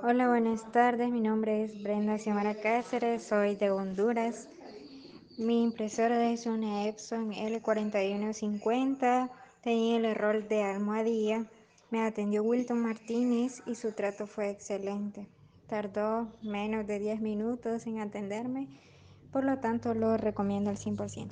Hola, buenas tardes. Mi nombre es Brenda Xiomara Cáceres, soy de Honduras. Mi impresora es una Epson L4150. Tenía el error de almohadilla. Me atendió Wilton Martínez y su trato fue excelente. Tardó menos de 10 minutos en atenderme, por lo tanto lo recomiendo al 100%.